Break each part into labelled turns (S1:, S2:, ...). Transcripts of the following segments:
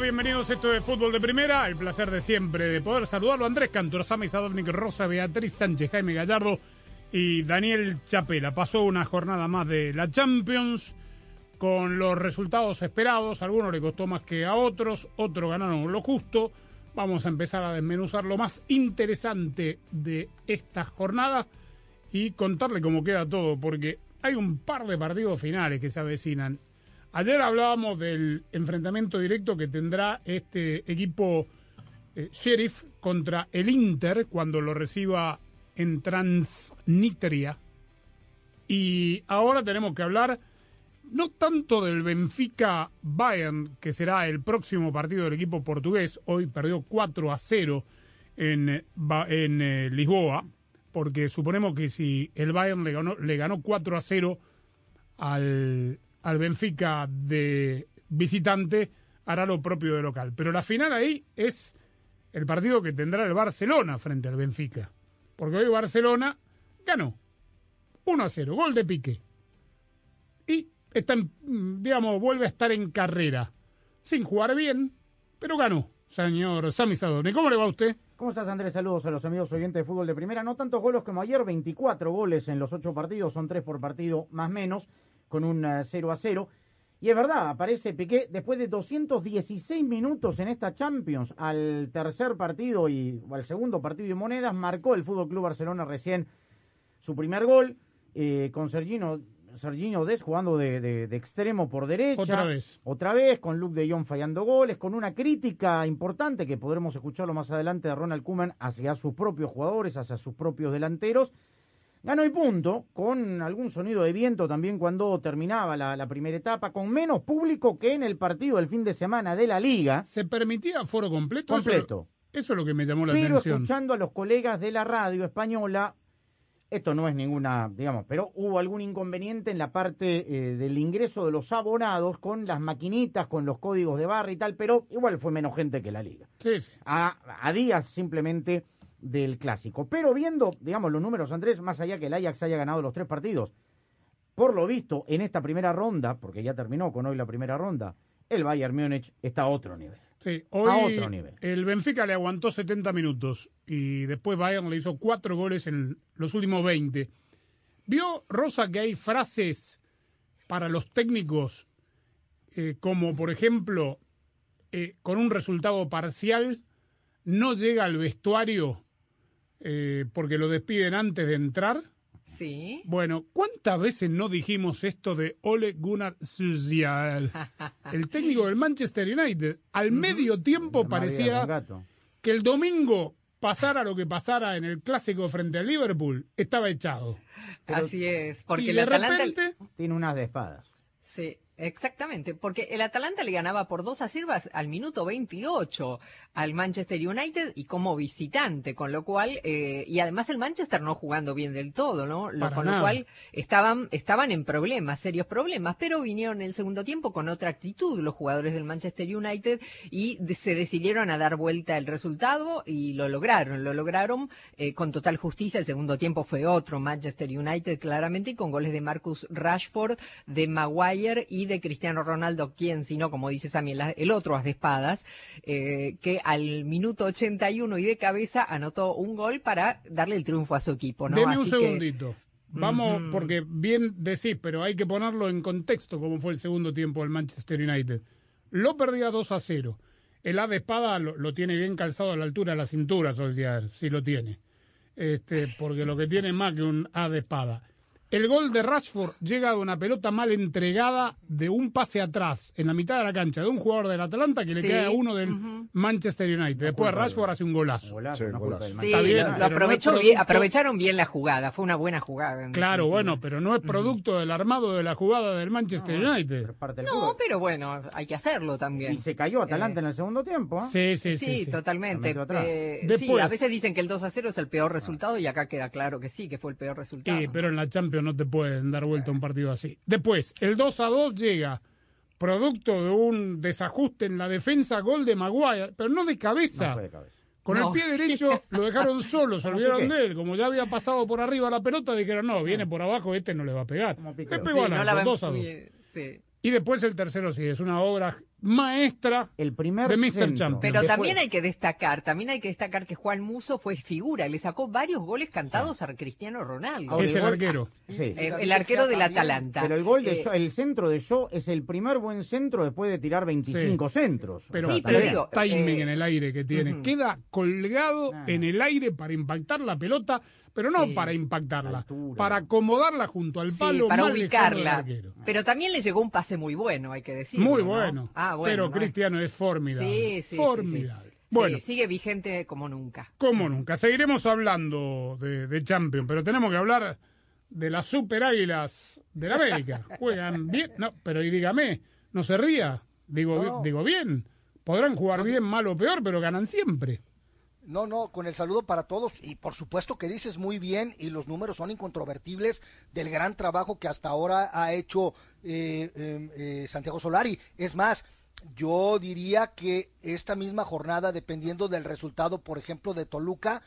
S1: Bienvenidos a esto de Fútbol de Primera. El placer de siempre de poder saludarlo. Andrés Cantor, Sami Sadovnik, Rosa, Beatriz Sánchez, Jaime Gallardo y Daniel Chapela. Pasó una jornada más de la Champions con los resultados esperados. A algunos le costó más que a otros, otros ganaron lo justo. Vamos a empezar a desmenuzar lo más interesante de esta jornada y contarle cómo queda todo, porque hay un par de partidos finales que se avecinan. Ayer hablábamos del enfrentamiento directo que tendrá este equipo eh, Sheriff contra el Inter cuando lo reciba en Transnistria. Y ahora tenemos que hablar no tanto del Benfica Bayern, que será el próximo partido del equipo portugués. Hoy perdió 4 a 0 en, en eh, Lisboa, porque suponemos que si el Bayern le ganó, le ganó 4 a 0 al, al Benfica de visitante, hará lo propio de local. Pero la final ahí es el partido que tendrá el Barcelona frente al Benfica. Porque hoy Barcelona ganó 1 a 0, gol de Piqué. Y está en, digamos, vuelve a estar en carrera. Sin jugar bien, pero ganó. Señor Sami Sadovni, ¿cómo le va a usted?
S2: ¿Cómo estás, Andrés? Saludos a los amigos oyentes de fútbol de primera. No tantos goles como ayer, 24 goles en los ocho partidos, son tres por partido más menos, con un eh, 0 a 0. Y es verdad, aparece Piqué después de 216 minutos en esta Champions, al tercer partido y o al segundo partido de monedas, marcó el Fútbol Club Barcelona recién su primer gol, eh, con Sergino, Serginho Des jugando de, de- de extremo por derecha.
S1: Otra vez.
S2: Otra vez, con Luke de Jong fallando goles, con una crítica importante que podremos escucharlo más adelante de Ronald Koeman hacia sus propios jugadores, hacia sus propios delanteros. Ganó y punto, con algún sonido de viento también cuando terminaba la, la primera etapa, con menos público que en el partido del fin de semana de la liga.
S1: ¿Se permitía foro completo?
S2: Completo.
S1: Eso, eso es lo que me llamó la
S2: Pero
S1: atención.
S2: escuchando a los colegas de la radio española, esto no es ninguna, digamos, pero hubo algún inconveniente en la parte eh, del ingreso de los abonados con las maquinitas, con los códigos de barra y tal, pero igual fue menos gente que la liga.
S1: Sí, sí.
S2: A, a días simplemente del clásico. Pero viendo, digamos, los números, Andrés, más allá que el Ajax haya ganado los tres partidos, por lo visto, en esta primera ronda, porque ya terminó con hoy la primera ronda, el Bayern Múnich está a otro nivel.
S1: Sí, hoy
S2: A otro nivel.
S1: el Benfica le aguantó 70 minutos y después Bayern le hizo cuatro goles en los últimos 20. ¿Vio, Rosa, que hay frases para los técnicos eh, como, por ejemplo, eh, con un resultado parcial, no llega al vestuario eh, porque lo despiden antes de entrar?
S3: Sí.
S1: Bueno, ¿cuántas veces no dijimos esto de Ole Gunnar Solskjaer, el técnico del Manchester United? Al medio tiempo parecía que el domingo pasara lo que pasara en el clásico frente al Liverpool, estaba echado.
S3: Así es. Porque
S1: y de repente,
S2: Tiene unas de espadas.
S3: Sí, exactamente. Porque el Atalanta le ganaba por dos a 0 al minuto 28 al Manchester United y como visitante, con lo cual. eh, y además el Manchester no jugando bien del todo, ¿no? Lo- con
S1: nada.
S3: lo cual estaban, estaban en problemas, serios problemas. Pero vinieron en el segundo tiempo con otra actitud los jugadores del Manchester United y se decidieron a dar vuelta el resultado y lo lograron. Lo lograron eh, con total justicia. El segundo tiempo fue otro Manchester United, claramente, y con goles de Marcus Rashford, de Maguire y de Cristiano Ronaldo, quien, si no, como dice Sammy, el otro as de espadas, eh, que al minuto 81 y de cabeza anotó un gol para darle el triunfo a su equipo. ¿no?
S1: deme un
S3: que-
S1: segundito. Vamos, porque bien decís, pero hay que ponerlo en contexto como fue el segundo tiempo del Manchester United. Lo perdía 2 a 0. El A de espada lo, lo tiene bien calzado a la altura de la cintura, Solskjaer, sí lo tiene. Este, porque lo que tiene es más que un A de espada. El gol de Rashford llega de una pelota mal entregada de un pase atrás, en la mitad de la cancha, de un jugador del Atalanta que le
S3: Sí,
S1: queda a uno del. Manchester United. Después Rashford
S2: de-
S1: hace un golazo.
S2: Golazo,
S4: Sí,
S2: no
S4: golazo.
S2: culpa del
S3: Sí,
S1: Está
S2: Manchester
S1: bien,
S3: lo,
S2: United.
S3: lo
S1: pero no
S3: aprovechó
S1: es
S3: bien,
S1: producto-
S3: aprovecharon bien la jugada, fue una buena jugada.
S1: Claro, bueno, pero no es producto del armado de la jugada del Manchester
S2: No,
S1: United.
S2: pero es parte del
S3: No, pero bueno, hay que hacerlo también.
S2: Y se cayó Atalanta
S3: Eh,
S2: en el segundo tiempo. ¿eh?
S1: Sí, sí,
S3: Sí, totalmente. Eh, sí, a veces dicen que el 2 a 0 es el peor resultado y acá queda claro que sí, que fue el peor resultado.
S1: Sí, pero en la Champions no te pueden dar vuelta un partido así. Después, el 2 a 2 llega producto de un desajuste en la defensa, gol de Maguire, pero no de cabeza.
S2: No fue de cabeza.
S1: Con
S3: No,
S1: el pie
S3: sí.
S1: derecho lo dejaron solo, se olvidaron de él. Como ya había pasado por arriba la pelota, dijeron, no, viene por abajo, este no le va a pegar. Le
S3: Sí,
S1: pegó
S3: no
S1: arco,
S3: la ven
S1: 2 a 2.
S3: muy- sí.
S1: Y después el tercero sí, es una obra maestra.
S2: El primer
S1: De Mr.
S2: centro.
S1: Champions.
S3: Pero
S2: Después-
S3: también hay que destacar, también hay que destacar que Juan Muso fue figura, le sacó varios goles cantados a Cristiano Ronaldo.
S2: Ahora,
S1: es el arquero.
S2: Sí.
S3: Eh, el arquero del Atalanta.
S2: Pero el gol de
S3: Eh,
S2: el centro de Shaw es el primer buen centro después de tirar 25 centros.
S1: Pero,
S3: Sí,
S2: bien.
S3: digo,
S1: timing
S3: eh,
S1: en el aire que tiene. Queda colgado
S2: Ah.
S1: en el aire para impactar la pelota, pero no
S3: Sí.
S1: para impactarla,
S2: Altura.
S1: para acomodarla junto al
S3: sí,
S1: palo
S3: para
S1: mal lejano del
S3: ubicarla. Pero también le llegó un pase muy bueno, hay que decirlo.
S1: Muy
S3: ¿no?
S1: bueno.
S3: Ah, bueno.
S1: pero
S3: ¿no?
S1: Cristiano es formidable.
S3: Sí, sí, sí, sí.
S1: formidable. Bueno,
S3: sigue vigente como nunca.
S1: como nunca. Seguiremos hablando de, de Champions, pero tenemos que hablar de las Super Águilas del América. Juegan bien. No, pero y dígame, no se ría. Digo,
S4: no.
S1: digo bien. Podrán jugar bien, mal o peor, pero ganan siempre.
S4: No, no, con el saludo para todos y por supuesto que dices muy bien y los números son incontrovertibles del gran trabajo que hasta ahora ha hecho eh, eh, eh, Santiago Solari. Es más, yo diría que esta misma jornada, dependiendo del resultado, por ejemplo, de Toluca,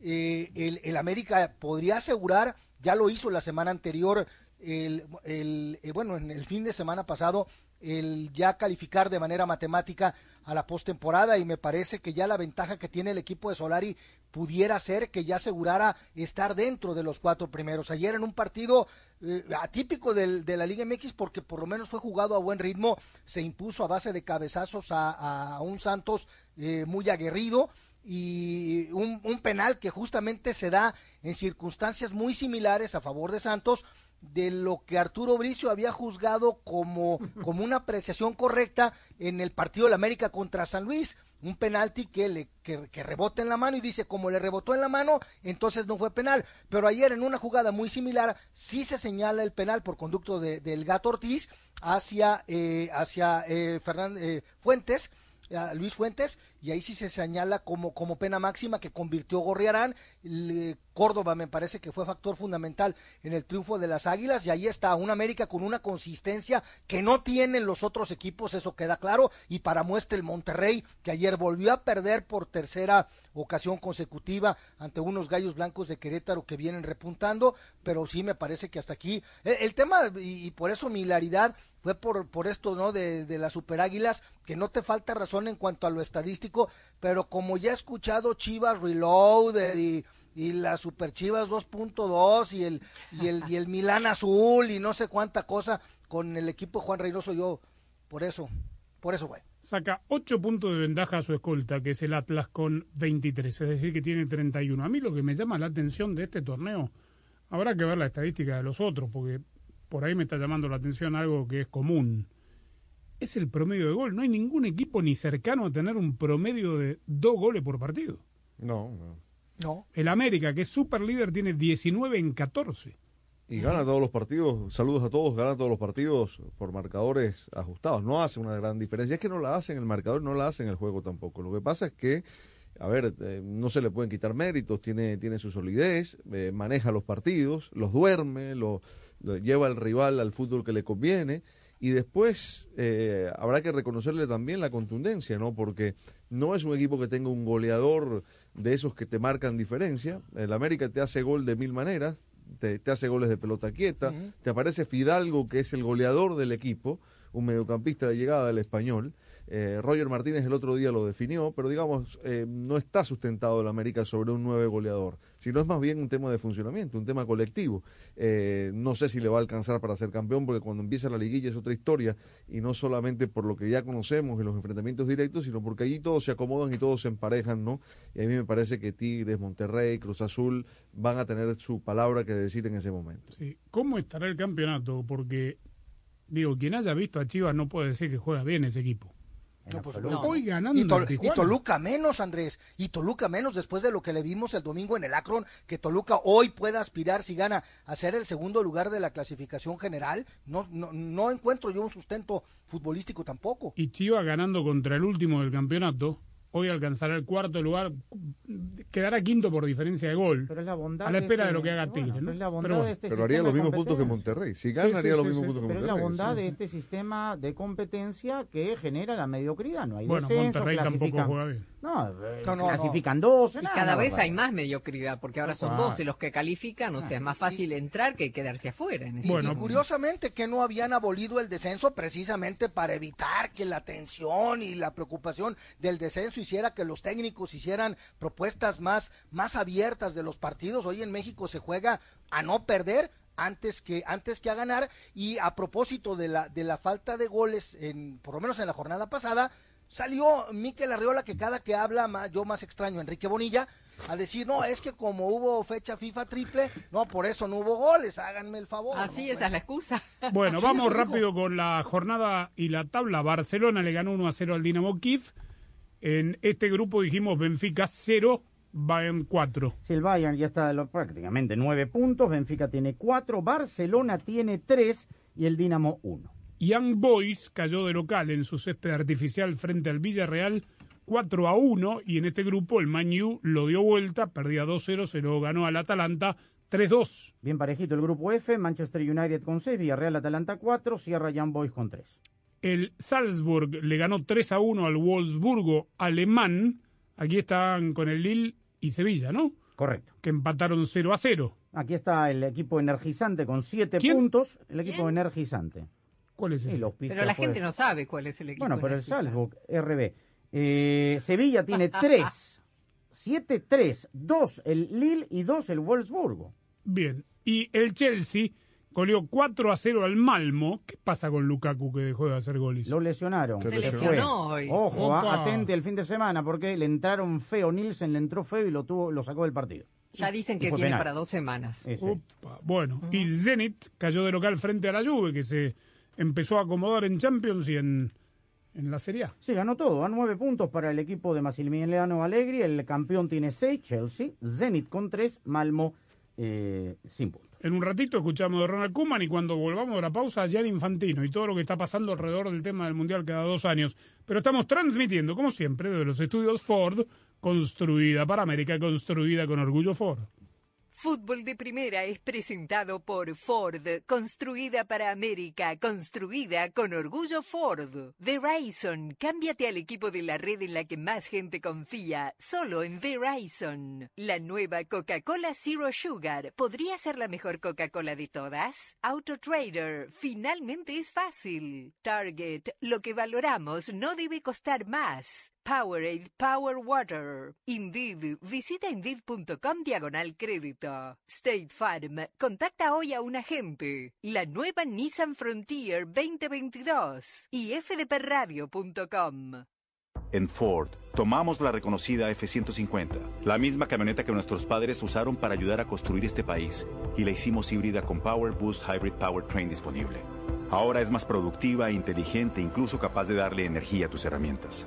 S4: eh, el, el América podría asegurar, ya lo hizo la semana anterior, el, el, eh, bueno, en el fin de semana pasado, el ya calificar de manera matemática a la postemporada y me parece que ya la ventaja que tiene el equipo de Solari pudiera ser que ya asegurara estar dentro de los cuatro primeros. Ayer en un partido eh, atípico del, de la Liga MX porque por lo menos fue jugado a buen ritmo, se impuso a base de cabezazos a, un Santos eh, muy aguerrido y un penal que justamente se da en circunstancias muy similares a favor de Santos de lo que Arturo Bricio había juzgado como, como una apreciación correcta en el partido de la América contra San Luis, un penalti que le que, que rebota en la mano y dice como le rebotó en la mano, entonces no fue penal. Pero ayer en una jugada muy similar sí se señala el penal por conducto de- del Gato Ortiz hacia eh, hacia eh, eh, Fuentes a Luis Fuentes y ahí sí se señala como, como pena máxima que convirtió Gorriarán. Córdoba me parece que fue factor fundamental en el triunfo de las Águilas y ahí está un América con una consistencia que no tienen los otros equipos, eso queda claro. Y para muestra el Monterrey que ayer volvió a perder por tercera ocasión consecutiva ante unos gallos blancos de Querétaro que vienen repuntando, pero sí me parece que hasta aquí el, el tema y, por eso mi hilaridad fue por, por esto, ¿no? De, de las Super Águilas, que no te falta razón en cuanto a lo estadístico, pero como ya he escuchado Chivas Reloaded y, y las Super Chivas 2.2 y el, y el, y el Milán Azul y no sé cuánta cosa con el equipo de Juan Reynoso, yo, por eso, por eso fue.
S1: Saca 8 puntos de ventaja a su escolta, que es el Atlas con 23, es decir, que tiene 31. A mí lo que me llama la atención de este torneo, habrá que ver la estadística de los otros, porque por ahí me está llamando la atención algo que es común. Es el promedio de gol. No hay ningún equipo ni cercano a tener un promedio de dos goles por partido.
S5: No, no.
S4: No,
S1: El América, que es super líder, tiene 19 en 14.
S5: Y gana todos los partidos, saludos a todos, gana todos los partidos por marcadores ajustados. No hace una gran diferencia. Es que no la hace en el marcador, no la hace en el juego tampoco. Lo que pasa es que, a ver, eh, no se le pueden quitar méritos, tiene, tiene su solidez, eh, maneja los partidos, los duerme, lo, lo lleva al rival al fútbol que le conviene. Y después eh, habrá que reconocerle también la contundencia, ¿no? Porque no es un equipo que tenga un goleador de esos que te marcan diferencia. El América te hace gol de mil maneras, te, te hace goles de pelota quieta, te aparece Fidalgo, que es el goleador del equipo, un mediocampista de llegada del español, Eh, Roger Martínez el otro día lo definió, pero digamos, eh, no está sustentado el América sobre un nueve goleador, sino es más bien un tema de funcionamiento, un tema colectivo. Eh, no sé si le va a alcanzar para ser campeón, porque cuando empieza la liguilla es otra historia, y no solamente por lo que ya conocemos en los enfrentamientos directos, sino porque allí todos se acomodan y todos se emparejan, ¿no? Y a mí me parece que Tigres, Monterrey, Cruz Azul van a tener su palabra que decir en ese momento.
S1: Sí. ¿Cómo estará el campeonato? Porque, digo, quien haya visto a Chivas no puede decir que juega bien ese equipo.
S2: En
S4: No, pues, no.
S1: Hoy ganando
S4: Y, Tol- y. Toluca menos, Andrés. Y Toluca menos después de lo que le vimos el domingo en el Akron, que Toluca hoy pueda aspirar, si gana, a ser el segundo lugar de la clasificación general. No, no, no encuentro yo un sustento futbolístico tampoco.
S1: Y Chivas ganando contra el último del campeonato, hoy alcanzará el cuarto lugar, quedará quinto por diferencia de gol.
S2: Pero es la bondad
S1: A la espera
S2: este-
S1: de lo que haga
S2: bueno,
S1: Tigre,
S2: pero
S1: ¿no?
S2: es la bondad
S1: Pero bueno.
S2: de este
S5: Pero haría los mismos puntos que. Monterrey. Si gana,
S1: sí,
S5: haría los mismos
S1: sí.
S5: puntos que
S2: Pero es la
S5: Monterrey.
S2: bondad
S5: sí,
S2: de
S5: sí.
S2: este sistema de competencia que genera la mediocridad. No hay
S1: Bueno,
S2: descenso,
S1: Monterrey tampoco juega bien.
S2: No, eh,
S4: No, no,
S2: clasifican dos.
S3: Y
S2: nada,
S3: cada vez hay más mediocridad, porque ahora son
S2: Ah.
S3: 12 los que califican, o sea, es más fácil entrar que quedarse afuera. En ese
S1: Bueno.
S4: y curiosamente que no habían abolido el descenso precisamente para evitar que la tensión y la preocupación del descenso hiciera que los técnicos hicieran propuestas más, más abiertas de los partidos. Hoy en México se juega a no perder antes que antes que a ganar y a propósito de la de la falta de goles en por lo menos en la jornada pasada salió Miquel Arriola que cada que habla más, yo más extraño Enrique Bonilla a decir no es que como hubo fecha FIFA triple no por eso no hubo goles háganme el favor
S3: Así,
S4: ¿no?
S3: esa es la excusa.
S1: Bueno,
S4: Sí,
S1: vamos
S4: dijo.
S1: rápido con la jornada y la tabla. Barcelona le ganó 1 a 0 al Dinamo Kiev. En este grupo dijimos Benfica 0, Bayern 4.
S2: Si el Bayern ya está lo- prácticamente nueve puntos, Benfica tiene cuatro, Barcelona tiene tres y el Dinamo uno.
S1: Young Boys cayó de local en su césped artificial frente al Villarreal 4 a 1 y en este grupo el Man U lo dio vuelta, perdía 2-0, se lo ganó al Atalanta 3-2.
S2: Bien parejito el grupo F, Manchester United con seis, Villarreal Atalanta cuatro, Sierra Young Boys con tres.
S1: El Salzburg le ganó 3 a 1 al Wolfsburgo alemán. Aquí están con el Lille y Sevilla, ¿no?
S2: Correcto.
S1: Que empataron 0 a 0.
S2: Aquí está el equipo energizante con siete
S1: ¿Quién?
S2: puntos. El equipo
S3: ¿Quién?
S2: energizante.
S1: ¿Cuál es
S2: los pisos,
S3: Pero la gente no sabe cuál es el equipo.
S2: Bueno, pero el. Salzburg, RB. Eh, Sevilla tiene tres. Siete, tres. Dos el Lille y dos el Wolfsburgo.
S1: Bien. Y el Chelsea goleó 4 a 0 al Malmo. ¿Qué pasa con Lukaku que dejó de hacer goles?
S2: Lo lesionaron.
S5: Se
S3: Se
S5: lesionó.
S3: hoy.
S2: Ojo,
S1: Opa.
S2: ah, atente el fin de semana porque le entraron feo. Nielsen le entró feo y lo tuvo, lo sacó del partido.
S3: Ya dicen que tiene
S2: penal.
S3: para dos semanas.
S1: Opa, Bueno, y Zenit cayó de local frente a la Juve, que se empezó a acomodar en Champions y en, en la Serie A.
S2: Sí, ganó todo. A nueve puntos para el equipo de Massimiliano Allegri. El campeón tiene seis, Chelsea. Zenit con tres, Malmo eh, sin puntos.
S1: En un ratito escuchamos de Ronald Koeman y cuando volvamos de la pausa, Gianni Infantino y todo lo que está pasando alrededor del tema del Mundial cada dos años. Pero estamos transmitiendo, como siempre, desde los estudios Ford, construida para América, construida con orgullo Ford.
S6: Fútbol de Primera es presentado por Ford, construida para América, construida con orgullo Ford. Verizon, cámbiate al equipo de la red en la que más gente confía, solo en Verizon. La nueva Coca-Cola Zero Sugar, ¿podría ser la mejor Coca-Cola de todas? AutoTrader, finalmente es fácil. Target, lo que valoramos no debe costar más. Powerade Power Water. Indeed, visita Indeed.com diagonal crédito. State Farm, contacta hoy a un agente. La nueva Nissan Frontier 2022 y fdpradio.com.
S7: En Ford, tomamos la reconocida F-150, la misma camioneta que nuestros padres usaron para ayudar a construir este país, y la hicimos híbrida con Power Boost Hybrid Powertrain disponible. Ahora es más productiva e inteligente, incluso capaz de darle energía a tus herramientas.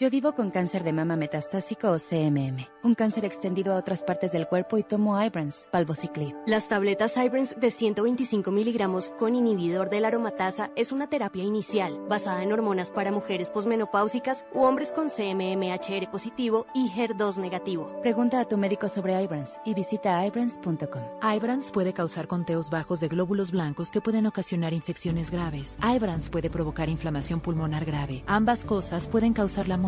S8: Yo vivo con cáncer de mama metastásico o CMM, un cáncer extendido a otras partes del cuerpo y tomo Ibrance, palbociclib.
S9: Las tabletas Ibrance de 125 miligramos con inhibidor de la aromatasa es una terapia inicial basada en hormonas para mujeres posmenopáusicas u hombres con CMMHR positivo y HER2 negativo.
S8: Pregunta a tu médico sobre Ibrance y visita ibrance.com.
S10: Ibrance puede causar conteos bajos de glóbulos blancos que pueden ocasionar infecciones graves. Ibrance puede provocar inflamación pulmonar grave. Ambas cosas pueden causar la muerte.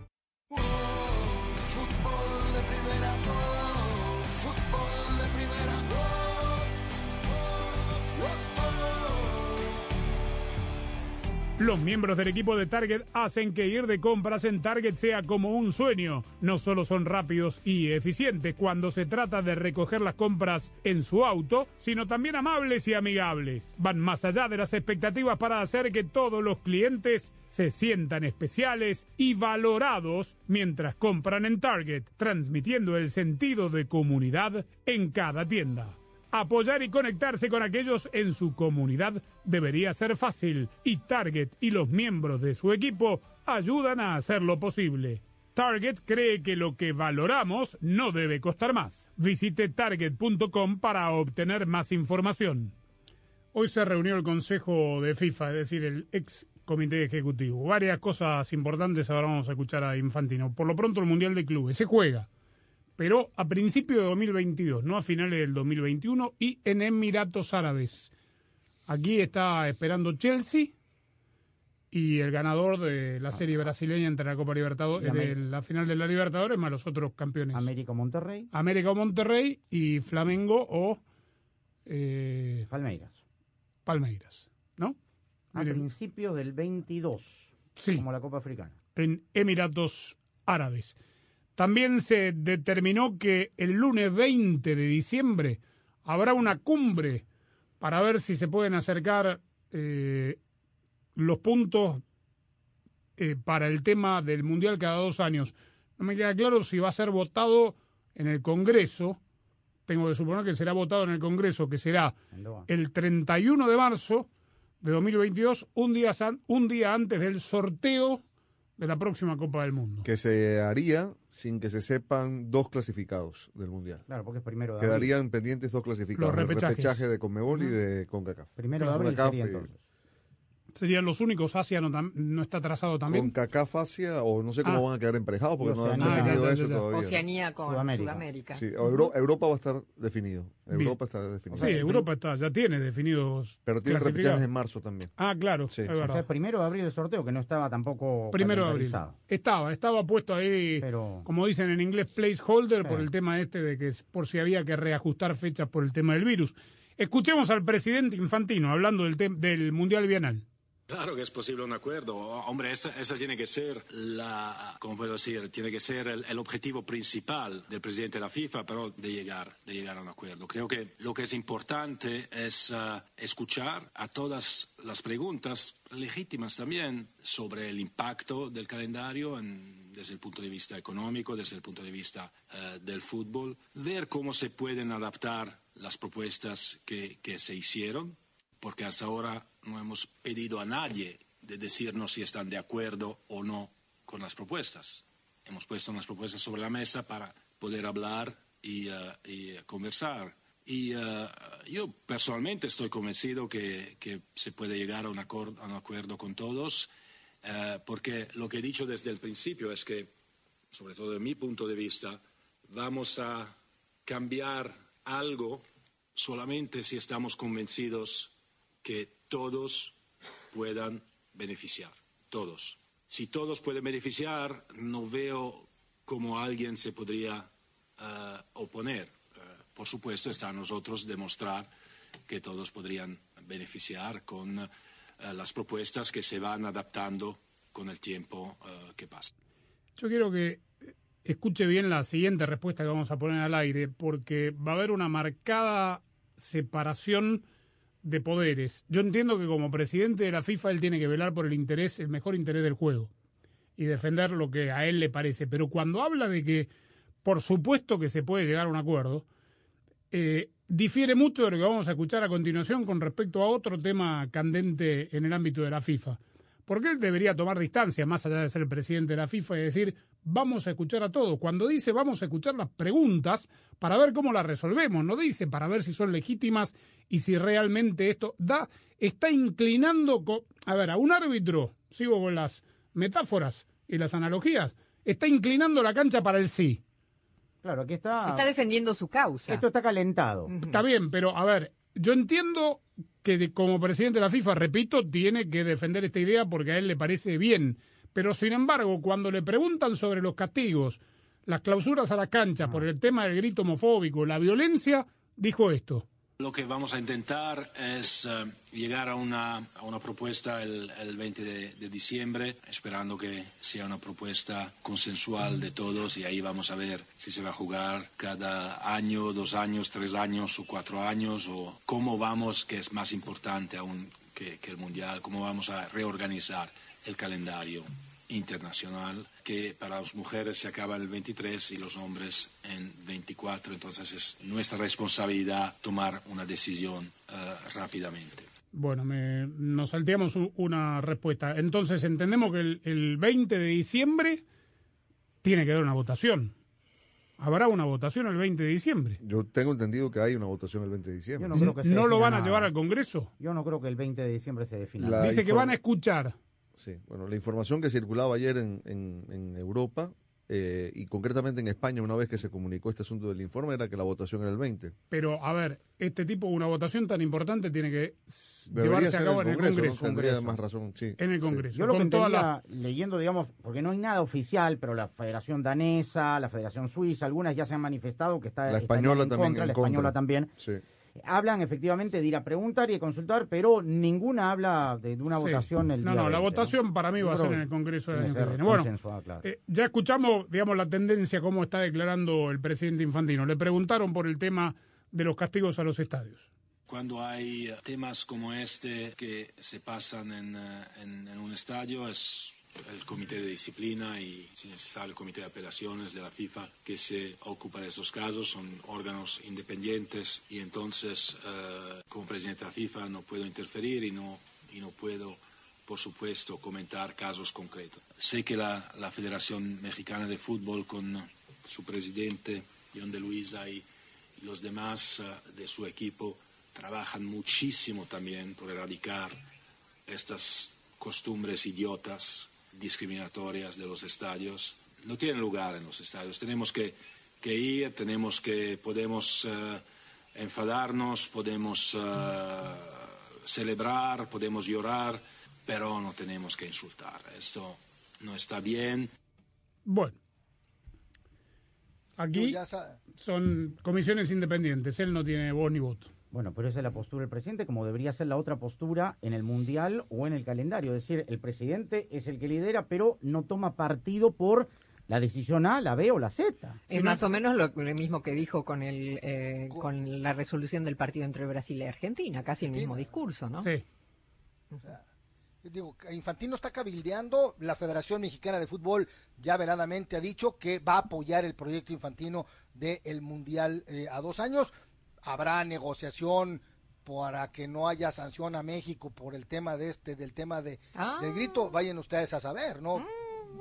S1: Los miembros del equipo de Target hacen que ir de compras en Target sea como un sueño. No solo son rápidos y eficientes cuando se trata de recoger las compras en su auto, sino también amables y amigables. Van más allá de las expectativas para hacer que todos los clientes se sientan especiales y valorados mientras compran en Target, transmitiendo el sentido de comunidad en cada tienda. Apoyar y conectarse con aquellos en su comunidad debería ser fácil y Target y los miembros de su equipo ayudan a hacerlo posible. Target cree que lo que valoramos no debe costar más. Visite target.com para obtener más información. Hoy se reunió el Consejo de FIFA, es decir, el ex comité ejecutivo. Varias cosas importantes ahora vamos a escuchar a Infantino. Por lo pronto el Mundial de Clubes se juega pero a principios de 2022, no a finales del 2021, y en Emiratos Árabes. Aquí está esperando Chelsea y el ganador de la serie brasileña entre la Copa Libertadores, de la final de la Libertadores, más los otros campeones.
S2: América Monterrey.
S1: América Monterrey y Flamengo o eh,
S2: Palmeiras.
S1: Palmeiras, ¿no?
S2: A principios del 22,
S1: sí,
S2: como la Copa Africana.
S1: En Emiratos Árabes. También se determinó que el lunes 20 de diciembre habrá una cumbre para ver si se pueden acercar eh, los puntos eh, para el tema del Mundial cada dos años. No me queda claro si va a ser votado en el Congreso. Tengo que suponer que será votado en el Congreso, que será el 31 de marzo de 2022, un día, san- un día antes del sorteo de la próxima Copa del Mundo.
S5: Que se haría sin que se sepan dos clasificados del Mundial.
S2: Claro, porque es primero de abril.
S5: Quedarían pendientes dos clasificados.
S1: Los
S5: el
S1: repechajes.
S5: repechaje de Conmebol y de CONCACAF.
S2: Primero de abril
S5: CONCACAF
S2: sería
S5: y-
S2: entonces.
S1: Serían los únicos, Asia no, no está trazado también.
S5: CONCACAF Asia, o no sé cómo
S1: Ah.
S5: van a quedar emparejados porque
S1: Y
S5: no han
S1: Oceanía.
S5: definido
S1: Ah,
S5: eso todavía.
S3: Oceanía con
S2: Sudamérica.
S3: Sudamérica.
S5: Sí, Euro- Europa va a estar definido.
S1: Bien.
S5: Europa está definido.
S1: Sí, Europa está, ya tiene definidos.
S5: Pero tiene repechajes en marzo también.
S1: Ah, claro,
S5: Sí.
S1: es
S5: O
S2: O
S1: verdad.
S2: sea, primero de abril el sorteo, que no estaba tampoco
S1: Primero de abril. Estaba, estaba puesto ahí,
S2: Pero-
S1: como dicen en inglés, placeholder por el tema este de que por si había que reajustar fechas por el tema del virus. Escuchemos al presidente Infantino hablando del, del Mundial Bienal.
S11: Claro que es posible un acuerdo. Hombre, esa, tiene que ser la, ¿cómo puedo decir? Tiene que ser el, objetivo principal del presidente de la FIFA, pero de llegar, de llegar a un acuerdo. Creo que lo que es importante es ah, escuchar a todas las preguntas legítimas también sobre el impacto del calendario en- desde el punto de vista económico, desde el punto de vista eh, del fútbol, ver cómo se pueden adaptar las propuestas que se hicieron porque hasta ahora no hemos pedido a nadie de decirnos si están de acuerdo o no con las propuestas. Hemos puesto unas propuestas sobre la mesa para poder hablar y, eh, y, conversar. Y eh, yo personalmente estoy convencido que, que se puede llegar a un, acor- a un acuerdo con todos, eh, porque lo que he dicho desde el principio es que, sobre todo de mi punto de vista, vamos a cambiar algo solamente si estamos convencidos que todos puedan beneficiar, todos. Si todos pueden beneficiar, no veo cómo alguien se podría eh, oponer. Eh, por supuesto, está a nosotros demostrar que todos podrían beneficiar con eh, las propuestas que se van adaptando con el tiempo que pasa.
S1: Yo quiero que escuche bien la siguiente respuesta que vamos a poner al aire, porque va a haber una marcada separación de poderes. Yo entiendo que como presidente de la FIFA él tiene que velar por el interés, el mejor interés del juego y defender lo que a él le parece. Pero cuando habla de que, por supuesto que se puede llegar a un acuerdo, eh, difiere mucho de lo que vamos a escuchar a continuación con respecto a otro tema candente en el ámbito de la FIFA. Porque él debería tomar distancia, más allá de ser presidente de la FIFA, y decir, vamos a escuchar a todos. Cuando dice vamos a escuchar las preguntas para ver cómo las resolvemos, no dice para ver si son legítimas y si realmente esto da, está inclinando, a ver, a un árbitro, sigo con las metáforas y las analogías, está inclinando la cancha para el sí.
S2: Claro, aquí está.
S3: Está defendiendo su causa.
S2: Esto está calentado.
S1: Está bien, pero a ver, yo entiendo que de- como presidente de la FIFA, repito, tiene que defender esta idea porque a él le parece bien. Pero sin embargo, cuando le preguntan sobre los castigos, las clausuras a la cancha por el tema del grito homofóbico, la violencia, dijo esto.
S11: Lo que vamos a intentar es eh, llegar a una, a una propuesta el, el 20 de, diciembre, esperando que sea una propuesta consensual de todos y ahí vamos a ver si se va a jugar cada año, dos años, tres años o cuatro años o cómo vamos, que es más importante aún que el Mundial, cómo vamos a reorganizar el calendario internacional que para las mujeres se acaba en el 23 y los hombres en 24. Entonces es nuestra responsabilidad tomar una decisión eh, rápidamente.
S1: Bueno, me, nos salteamos una respuesta. Entonces, entendemos que el, el 20 de diciembre tiene que haber una votación. Habrá una votación el 20 de diciembre.
S5: Yo tengo entendido que hay una votación el 20 de diciembre.
S2: Yo no creo que se
S1: ¿No lo van a
S2: nada.
S1: llevar al Congreso?
S2: Yo no creo que el 20 de diciembre se defina.
S5: La.
S1: Dice que van a escuchar.
S5: Sí, bueno, la información que circulaba ayer en, en- en Europa eh, y concretamente en España, una vez que se comunicó este asunto del informe, era que la votación era el 20.
S1: Pero, a ver, este tipo, una votación tan importante tiene que
S5: Debería
S1: llevarse a cabo
S5: el
S1: en el
S5: Congreso, ¿no?
S1: Congreso.
S5: Tendría
S2: Congreso.
S5: más razón, sí.
S1: En el
S5: Sí.
S1: Congreso.
S2: Yo lo que
S1: con
S2: entendía,
S1: la-
S2: leyendo, digamos, porque no hay nada oficial, pero la Federación Danesa, la Federación Suiza, algunas ya se han manifestado que está
S5: La española
S2: en
S5: también
S2: contra,
S5: en
S2: la
S5: contra.
S2: española también.
S5: Sí.
S2: Hablan efectivamente de ir a preguntar y de consultar, pero ninguna habla de, de una
S1: Sí.
S2: votación el
S1: No,
S2: día
S1: no, la
S2: 20,
S1: votación para mí va a ser en el Congreso del año
S2: que
S1: viene. Bueno,
S2: claro.
S1: eh, ya escuchamos, digamos, la tendencia, cómo está declarando el presidente Infantino. Le preguntaron por el tema de los castigos a los estadios.
S11: Cuando hay temas como este que se pasan en, eh, en- en un estadio, es el comité de disciplina y, si necesario, el comité de apelaciones de la FIFA que se ocupa de esos casos. Son órganos independientes y entonces, eh, como presidente de la FIFA, no puedo interferir y no y no puedo, por supuesto, comentar casos concretos. Sé que la, la Federación Mexicana de Fútbol, con su presidente, John de Luisa, y, los demás uh, de su equipo, trabajan muchísimo también por erradicar estas costumbres idiotas, discriminatorias de los estadios. No tienen lugar en los estadios. Tenemos que, que ir, tenemos que, podemos uh, enfadarnos, podemos uh, celebrar, podemos llorar, pero no tenemos que insultar. Esto no está bien.
S1: Bueno, aquí son comisiones independientes, él no tiene voz ni voto.
S2: Bueno, pero esa es la postura del presidente, como debería ser la otra postura en el Mundial o en el calendario. Es decir, el presidente es el que lidera, pero no toma partido por la decisión A, la B o la Z.
S3: Es más o menos lo, lo mismo que dijo con, el, eh, con la resolución del partido entre Brasil y Argentina, casi el mismo discurso, ¿no?
S1: Sí.
S4: Digo, Infantino está cabildeando, la Federación Mexicana de Fútbol ya veladamente ha dicho que va a apoyar el proyecto Infantino del Mundial eh, a dos años. Habrá negociación para que no haya sanción a México por el tema de este, del tema de,
S3: Ah.
S4: del grito, vayan ustedes a saber, ¿no?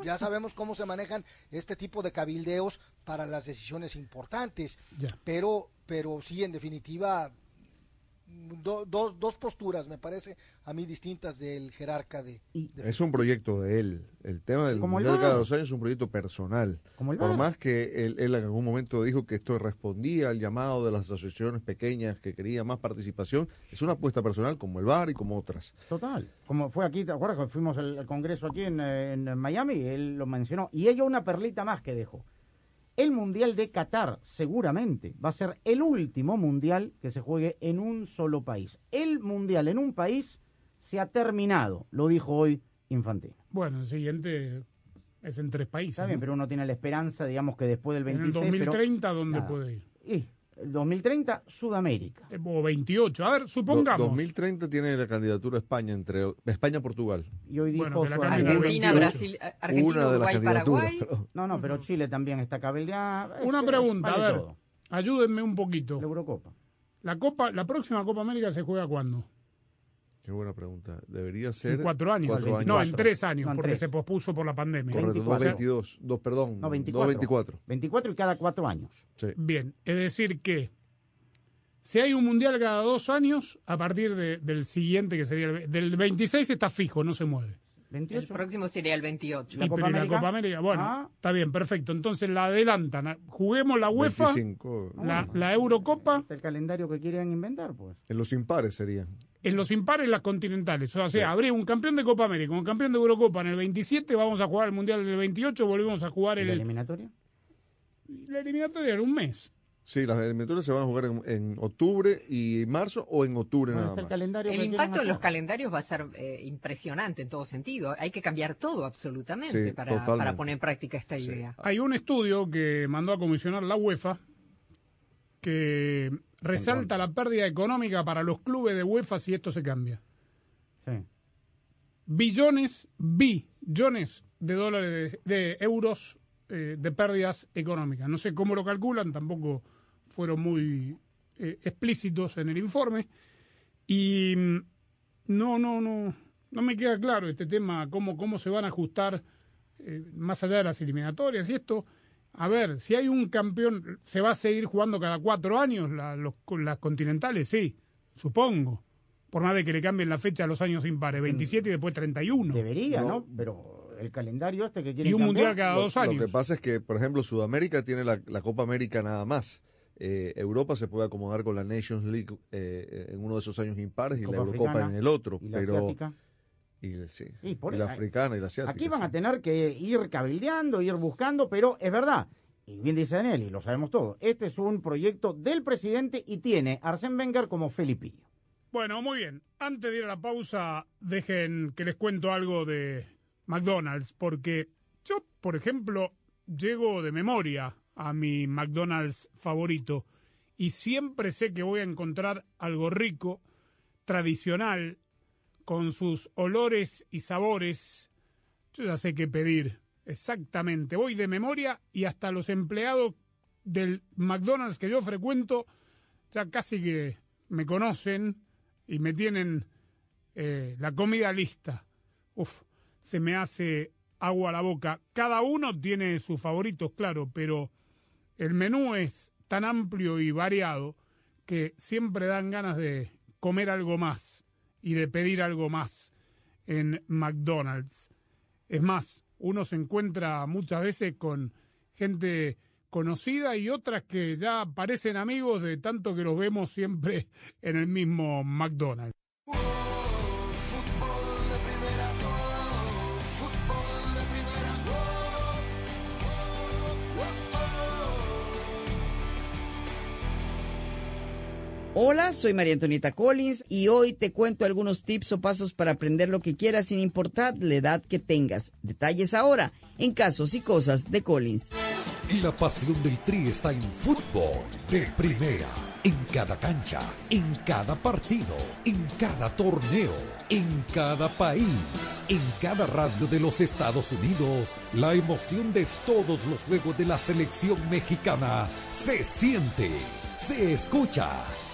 S4: Ya sabemos cómo se manejan este tipo de cabildeos para las decisiones importantes, pero, pero sí, en definitiva, do- dos- dos posturas, me parece, a mí distintas del jerarca de... de-
S5: Es un proyecto de él. El tema del
S4: Como
S5: Mundial de cada dos años es un proyecto personal.
S2: Como el
S5: Por más que él, él en algún momento dijo que esto respondía al llamado de las asociaciones pequeñas que quería más participación, es una apuesta personal como el VAR y como otras.
S2: Total. Como fue aquí, ¿te acuerdas que fuimos al, al congreso aquí en, eh, en Miami? Él lo mencionó. Y hay una perlita más que dejó. El Mundial de Qatar seguramente va a ser el último Mundial que se juegue en un solo país. El Mundial en un país se ha terminado, lo dijo hoy Infantino.
S1: Bueno, el siguiente es en tres países.
S2: Está bien,
S1: ¿no?
S2: pero uno tiene la esperanza, digamos, que después del
S1: En el
S2: 26... pero
S1: 2030, ¿dónde
S2: nada.
S1: puede ir?
S2: Y 2030, Sudamérica.
S1: Eh, O 28. A ver,
S5: Do-
S1: supongamos.
S5: 2030 tiene la candidatura España entre España-Portugal.
S2: Y hoy dijo
S1: Bueno,
S3: Argentina,
S1: 28.
S3: Brasil, Argentina,
S5: Una de las
S3: Uruguay. Paraguay.
S2: No, no, pero Chile también está cabeldeado. Es
S1: Una pregunta,
S2: vale
S1: a ver,
S2: todo.
S1: ayúdenme un poquito.
S2: La Eurocopa.
S1: La Copa, la próxima Copa América se juega cuándo?
S5: Qué buena pregunta. Debería ser.
S1: En cuatro años.
S5: cuatro
S1: no,
S5: años.
S1: en tres años,
S2: No, en
S1: porque
S2: tres.
S1: se pospuso por la pandemia.
S5: Correcto,
S2: 24.
S5: 222. Dos, perdón.
S2: No, 24.
S5: 224.
S2: 24 y cada cuatro años.
S5: Sí.
S1: Bien, es decir que si hay un mundial cada dos años, a partir de- del siguiente, que sería el, del 26, está fijo, no se mueve.
S3: El
S2: 28.
S3: próximo sería el 28.
S2: ¿La
S1: Y,
S2: Copa
S1: pero ¿y
S2: América?
S1: la Copa América, bueno,
S2: Ah.
S1: está bien, perfecto. Entonces la adelantan. Juguemos la UEFA,
S5: 25.
S1: la, la Eurocopa,
S2: Este es el calendario que quieren inventar, pues.
S5: En los impares serían.
S1: en los impares las continentales. O sea, habría un campeón de Copa América, un campeón de Eurocopa en el 27, vamos a jugar el Mundial del 28, volvemos a jugar
S2: ¿Y
S1: el,
S2: la eliminatoria?
S1: la eliminatoria en un mes.
S5: Sí, las eliminatorias se van a jugar en, en octubre y marzo o en octubre
S2: ¿Dónde
S5: nada
S2: el
S5: más.
S2: calendario
S3: El impacto en los calendarios va a ser eh, impresionante en todo sentido. Hay que cambiar todo absolutamente
S5: Sí,
S3: para, poner en práctica esta
S5: Sí.
S3: idea.
S1: Hay un estudio que mandó a comisionar la UEFA que resalta la pérdida económica para los clubes de UEFA si esto se cambia.
S2: Sí.
S1: Billones, billones de dólares, de, de euros eh, de pérdidas económicas. No sé cómo lo calculan, tampoco fueron muy eh, explícitos en el informe. Y mm, no, no, no, no me queda claro este tema, cómo, cómo se van a ajustar eh, más allá de las eliminatorias y esto. A ver, si hay un campeón, ¿se va a seguir jugando cada cuatro años la- los- las continentales? Sí, supongo. Por más de que le cambien la fecha a los años impares, 27 y después 31.
S2: Debería,
S5: No.
S2: ¿no? Pero el calendario este que quieren
S1: Y un
S2: cambiar,
S1: mundial cada
S5: Lo-
S1: dos
S5: Lo
S1: años.
S5: que pasa es que, por ejemplo, Sudamérica tiene la, la Copa América nada más. Eh, Europa se puede acomodar con la Nations League eh, en uno de esos años impares y
S2: Copa
S5: la Eurocopa
S2: Africana
S5: en el otro.
S2: y la
S5: pero
S2: asiática.
S5: y, sí,
S2: Y por-
S5: y la africana y la asiática.
S2: Aquí van
S5: sí.
S2: a tener que ir cabildeando, ir buscando, pero es verdad. Y bien dice Daniel, y lo sabemos todos, este es un proyecto del presidente y tiene a Arsène Wenger como Felipillo.
S1: Bueno, muy bien. Antes de ir a la pausa, dejen que les cuento algo de McDonald's, porque yo, por ejemplo, llego de memoria a mi McDonald's favorito y siempre sé que voy a encontrar algo rico, tradicional, con sus olores y sabores. Yo ya sé qué pedir, exactamente. Voy de memoria y hasta los empleados del McDonald's que yo frecuento ya casi que me conocen y me tienen eh, la comida lista. Uf, se me hace agua a la boca. Cada uno tiene sus favoritos, claro, pero el menú es tan amplio y variado que siempre dan ganas de comer algo más y de pedir algo más en McDonald's. Es más, uno se encuentra muchas veces con gente conocida y otras que ya parecen amigos de tanto que los vemos siempre en el mismo McDonald's.
S12: Hola, soy María Antonieta Collins y hoy te cuento algunos tips o pasos para aprender lo que quieras sin importar la edad que tengas. Detalles ahora en Casos y Cosas de Collins.
S13: La pasión del Tri está en fútbol de primera, en cada cancha, en cada partido, en cada torneo, en cada país, en cada radio de los Estados Unidos. La emoción de todos los juegos de la selección mexicana se siente, se escucha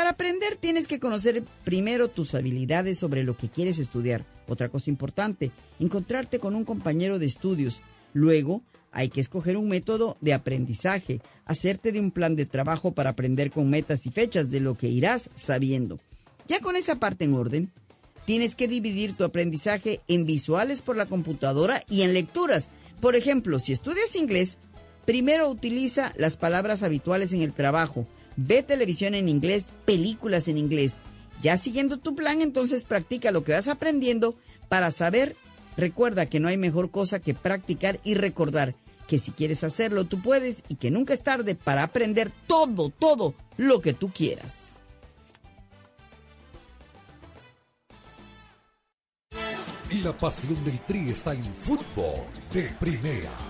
S12: Para aprender tienes que conocer primero tus habilidades sobre lo que quieres estudiar. Otra cosa importante, encontrarte con un compañero de estudios. Luego, hay que escoger un método de aprendizaje, hacerte de un plan de trabajo para aprender con metas y fechas de lo que irás sabiendo. Ya con esa parte en orden, tienes que dividir tu aprendizaje en visuales por la computadora y en lecturas. Por ejemplo, si estudias inglés, primero utiliza las palabras habituales en el trabajo ve televisión en inglés, películas en inglés. Ya siguiendo tu plan, entonces practica lo que vas aprendiendo para saber. Recuerda que no hay mejor cosa que practicar y recordar que si quieres hacerlo, tú puedes y que nunca es tarde para aprender todo, todo lo que tú quieras.
S13: Y la pasión del Tri está en fútbol de primera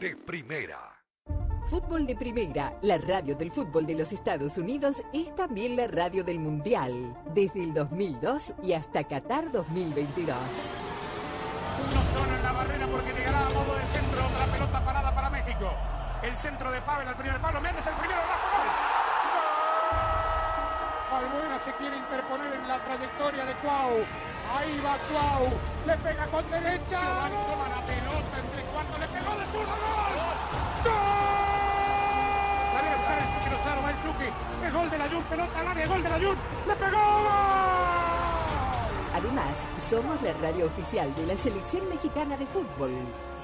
S13: de primera.
S6: Fútbol de Primera, la radio del fútbol de los Estados Unidos, es también la radio del Mundial, desde el 2002 y hasta Qatar 2022.
S1: Uno solo en la barrera porque llegará a modo de centro otra pelota parada para México. El centro de Pavel al primer palo, Méndez el primero, Rafa, gol. Balbuena se quiere interponer en la trayectoria de Cuau. Ahí va Cuau. Le pega con derecha. Giovanni toma la pelota entre. Le pegó de zurdo. ¡Gol! ¡Gol! La viene a buscar el Chucky Lozano. Va el Chucky. El gol de la Jun. Pelota al área. Gol de la Jun. ¡Le pegó!
S6: Además, somos la radio oficial de la Selección Mexicana de Fútbol.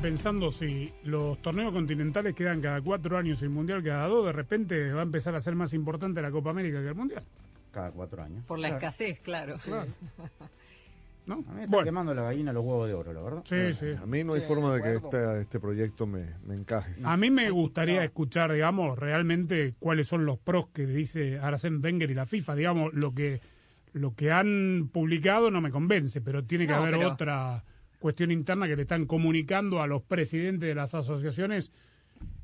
S1: Pensando si los torneos continentales quedan cada cuatro años y el mundial cada dos, de repente va a empezar a ser más importante la Copa América que el mundial.
S2: Cada cuatro años.
S3: Por la
S2: Claro.
S3: escasez, claro.
S1: ¿No?
S2: A mí me está
S1: Bueno.
S2: quemando la gallina los huevos de oro, la verdad.
S1: Sí, sí.
S5: A mí no hay forma de que este, este proyecto me, me encaje.
S1: A mí me gustaría escuchar, digamos, realmente cuáles son los pros que dice Arsène Wenger y la FIFA. Digamos, lo que lo que han publicado no me convence, pero tiene que
S3: No,
S1: haber
S3: pero-
S1: otra cuestión interna que le están comunicando a los presidentes de las asociaciones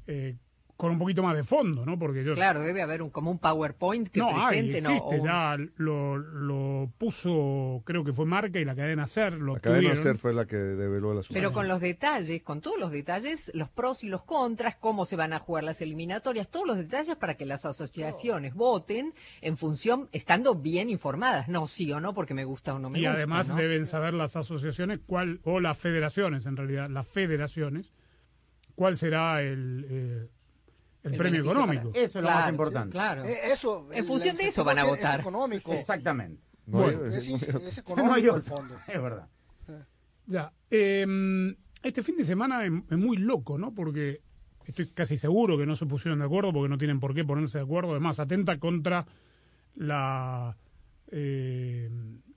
S1: eh, con un poquito más de fondo, ¿no? Porque yo
S3: Claro, debe haber un, como un PowerPoint que
S1: no, hay,
S3: presente, ¿no?
S1: existe, ya lo, lo puso, creo que fue Marca y la cadena Ser, lo
S5: La cadena
S1: tuvieron.
S5: SER fue la que develó el asunto.
S3: Pero con los detalles, con todos los detalles, los pros y los contras, cómo se van a jugar las eliminatorias, todos los detalles para que las asociaciones voten en función, estando bien informadas, no sí o no, porque me gusta o no me
S1: y
S3: gusta.
S1: además
S3: ¿no?
S1: deben saber las asociaciones cuál o las federaciones en realidad las federaciones cuál será el, eh, el,
S3: El
S1: premio económico
S3: para-
S2: Eso es lo más importante.
S3: Claro.
S4: Eh, eso,
S3: En
S4: el-
S3: función
S4: el
S3: de eso van a votar.
S4: Es económico.
S2: Exactamente.
S5: No,
S1: Bueno,
S5: es-
S2: No
S4: económico
S2: hay
S4: el
S2: otro.
S4: fondo.
S2: Es verdad.
S1: ya eh, este fin de semana es, es muy loco no porque estoy casi seguro que no se pusieron de acuerdo porque no tienen por qué ponerse de acuerdo además atenta contra la eh,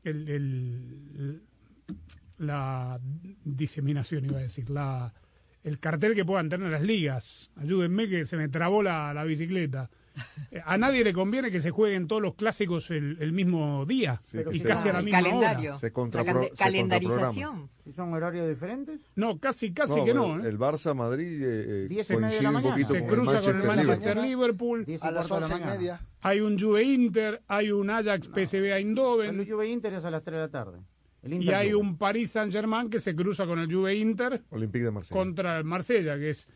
S1: el- el- la diseminación iba a decir la el cartel que puedan tener las ligas ayúdenme que se me trabó la, la bicicleta a nadie le conviene que se jueguen todos los clásicos el, el mismo día y
S2: si
S1: casi a la
S3: el
S1: misma
S3: calendario,
S1: hora
S5: Se
S3: la
S5: contrapro- se
S3: calendarización.
S2: Si son horarios diferentes,
S1: no casi casi que no
S5: el,
S1: ¿eh?
S5: el Barça Madrid eh, eh,
S2: Diez y media de
S5: coincide
S2: la
S5: un
S2: mañana.
S5: poquito
S1: se
S5: con
S1: cruza con el
S5: Manchester Liverpool.
S1: Liverpool
S2: 10 y
S4: A las
S2: de la
S4: once y
S2: mañana.
S4: media.
S1: hay un Juve Inter hay un Ajax PSV
S2: El
S1: Eindhoven
S2: Juve Inter es a las 3 de la tarde. El
S1: y hay un Paris Saint Germain que se cruza con el Juve Inter
S5: Olympique de Marsella.
S1: contra el Marsella que es